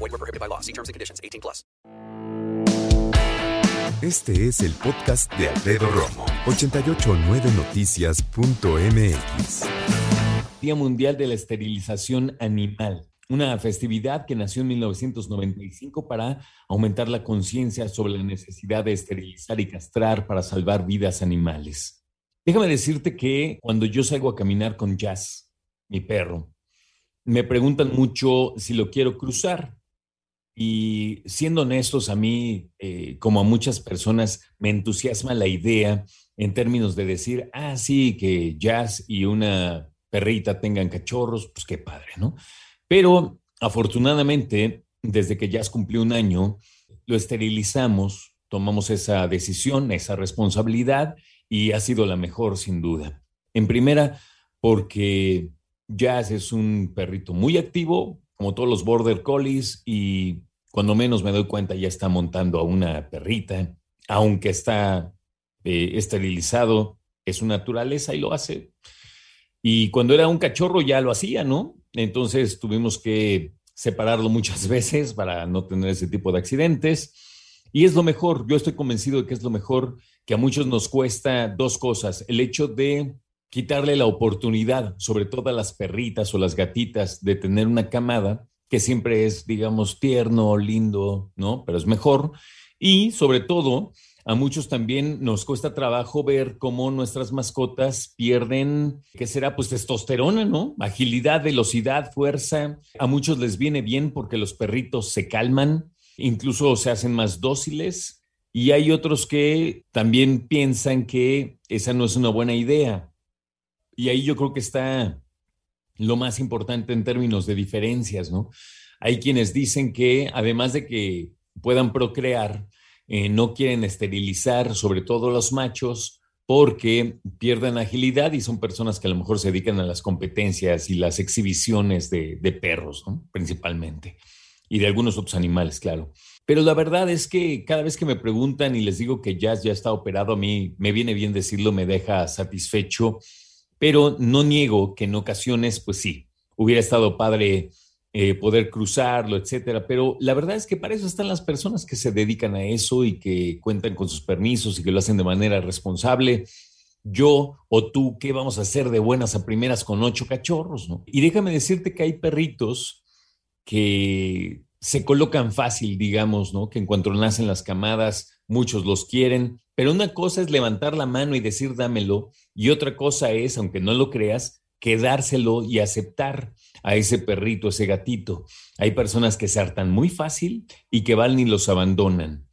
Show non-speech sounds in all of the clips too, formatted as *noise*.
Void were prohibited by law. See terms and conditions. 18 plus. Este es el podcast de Alfredo Romo. 889noticias.mx. Día Mundial de la Esterilización Animal, una festividad que nació en 1995 para aumentar la conciencia sobre la necesidad de esterilizar y castrar para salvar vidas animales. Déjame decirte que cuando yo salgo a caminar con Jazz, mi perro, me preguntan mucho si lo quiero cruzar. Y siendo honestos, a mí, eh, como a muchas personas, me entusiasma la idea en términos de decir, ah, sí, que Jazz y una perrita tengan cachorros, pues qué padre, ¿no? Pero afortunadamente, desde que Jazz cumplió un año, lo esterilizamos, tomamos esa decisión, esa responsabilidad y ha sido la mejor sin duda. En primera, porque Jazz es un perrito muy activo, como todos los border collies, y cuando menos me doy cuenta ya está montando a una perrita, aunque está eh, esterilizado, es su naturaleza y lo hace. Y cuando era un cachorro ya lo hacía, ¿no? Entonces tuvimos que separarlo muchas *laughs* veces para no tener ese tipo de accidentes. Y es lo mejor, yo estoy convencido de que es lo mejor que a muchos nos cuesta dos cosas. El hecho de quitarle la oportunidad, sobre todo a las perritas o las gatitas, de tener una camada, que siempre es, digamos, tierno, lindo, ¿no? Pero es mejor. Y sobre todo, a muchos también nos cuesta trabajo ver cómo nuestras mascotas pierden, ¿qué será? Pues testosterona, ¿no? Agilidad, velocidad, fuerza. A muchos les viene bien porque los perritos se calman, incluso se hacen más dóciles. Y hay otros que también piensan que esa no es una buena idea. Y ahí yo creo que está lo más importante en términos de diferencias, ¿no? Hay quienes dicen que además de que puedan procrear, eh, no quieren esterilizar, sobre todo los machos, porque pierden agilidad y son personas que a lo mejor se dedican a las competencias y las exhibiciones de, perros, principalmente, y de algunos otros animales, claro. Pero la verdad es que cada vez que me preguntan y les digo que Jazz ya está operado, a mí me viene bien decirlo, me deja satisfecho, pero no niego que en ocasiones, pues sí, hubiera estado padre eh, poder cruzarlo, etcétera. Pero la verdad es que para eso están las personas que se dedican a eso y que cuentan con sus permisos y que lo hacen de manera responsable. Yo o tú, ¿qué vamos a hacer de buenas a primeras con ocho cachorros? Y déjame decirte que hay perritos que se colocan fácil, digamos, ¿no? Que en cuanto nacen las camadas, muchos los quieren, pero una cosa es levantar la mano y decir dámelo, y otra cosa es, aunque no lo creas, quedárselo y aceptar a ese perrito, ese gatito. Hay personas que se hartan muy fácil y que van y los abandonan.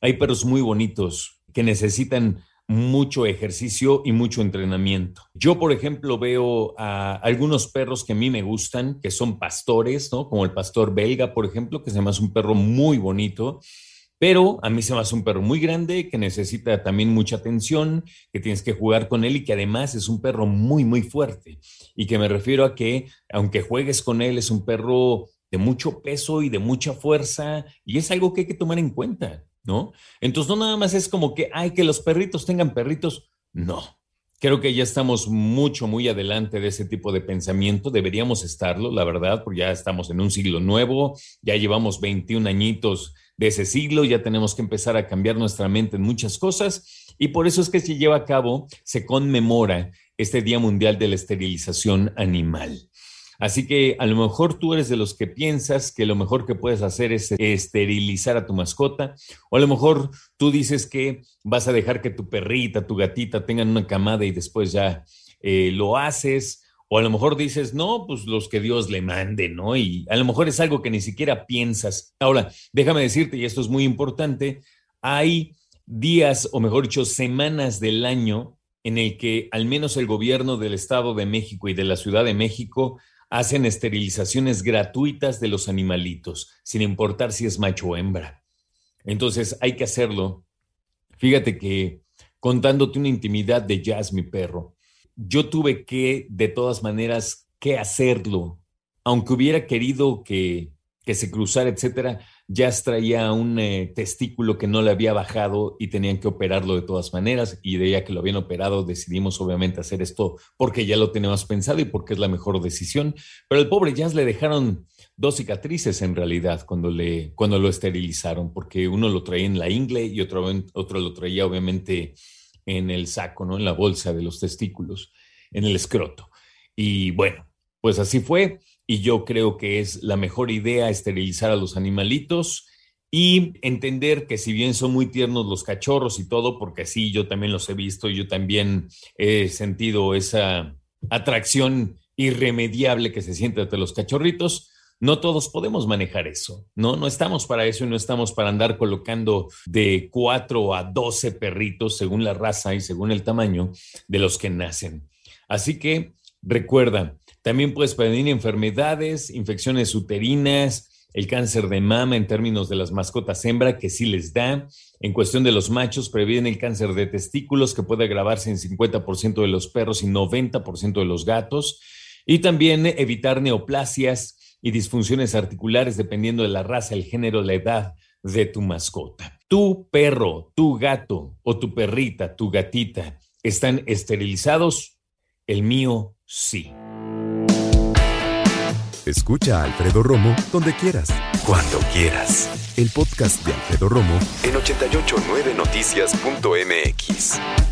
Hay perros muy bonitos que necesitan mucho ejercicio y mucho entrenamiento. Yo, por ejemplo, veo a algunos perros que a mí me gustan, que son pastores, ¿no? Como el pastor belga, por ejemplo, que se hace un perro muy bonito pero a mí se me hace un perro muy grande que necesita también mucha atención, que tienes que jugar con él y que además es un perro muy, muy fuerte. Y que me refiero a que, aunque juegues con él, es un perro de mucho peso y de mucha fuerza y es algo que hay que tomar en cuenta, ¿no? Entonces, no nada más es como que, hay que los perritos tengan perritos. No, Creo que ya estamos mucho, muy adelante de ese tipo de pensamiento. Deberíamos estarlo, la verdad, porque ya estamos en un siglo nuevo, ya llevamos 21 añitos de ese siglo, ya tenemos que empezar a cambiar nuestra mente en muchas cosas y por eso es que se lleva a cabo, se conmemora este Día Mundial de la Esterilización Animal. Así que a lo mejor tú eres de los que piensas que lo mejor que puedes hacer es esterilizar a tu mascota, o a lo mejor tú dices que vas a dejar que tu perrita, tu gatita tengan una camada y después ya eh, lo haces, o a lo mejor dices, no, pues los que Dios le mande, ¿no? Y a lo mejor es algo que ni siquiera piensas. Ahora, déjame decirte, y esto es muy importante, hay días, o mejor dicho, semanas del año en el que al menos el gobierno del Estado de México y de la Ciudad de México hacen esterilizaciones gratuitas de los animalitos, sin importar si es macho o hembra. Entonces hay que hacerlo. Fíjate que contándote una intimidad de Jazz, mi perro, yo tuve que, de todas maneras, que hacerlo. Aunque hubiera querido que, que se cruzara, etcétera, Jazz traía un eh, testículo que no le había bajado y tenían que operarlo de todas maneras. Y de ya que lo habían operado, decidimos obviamente hacer esto porque ya lo teníamos pensado y porque es la mejor decisión. Pero al pobre Jazz le dejaron dos cicatrices en realidad cuando, le, cuando lo esterilizaron, porque uno lo traía en la ingle y otro, otro lo traía obviamente en el saco, ¿no? En la bolsa de los testículos, en el escroto. Y bueno, pues así fue y yo creo que es la mejor idea esterilizar a los animalitos y entender que si bien son muy tiernos los cachorros y todo, porque sí, yo también los he visto, yo también he sentido esa atracción irremediable que se siente entre los cachorritos, no todos podemos manejar eso, ¿no? No estamos para eso y no estamos para andar colocando de cuatro a doce perritos según la raza y según el tamaño de los que nacen. Así que recuerda, también puedes prevenir enfermedades, infecciones uterinas, el cáncer de mama en términos de las mascotas hembra, que sí les da. En cuestión de los machos, previene el cáncer de testículos, que puede agravarse en 50% de los perros y 90% de los gatos. Y también evitar neoplasias y disfunciones articulares dependiendo de la raza, el género, la edad de tu mascota. Tu perro, tu gato o tu perrita, tu gatita, ¿están esterilizados? El mío sí. Escucha a Alfredo Romo donde quieras. Cuando quieras. El podcast de Alfredo Romo en 889noticias.mx.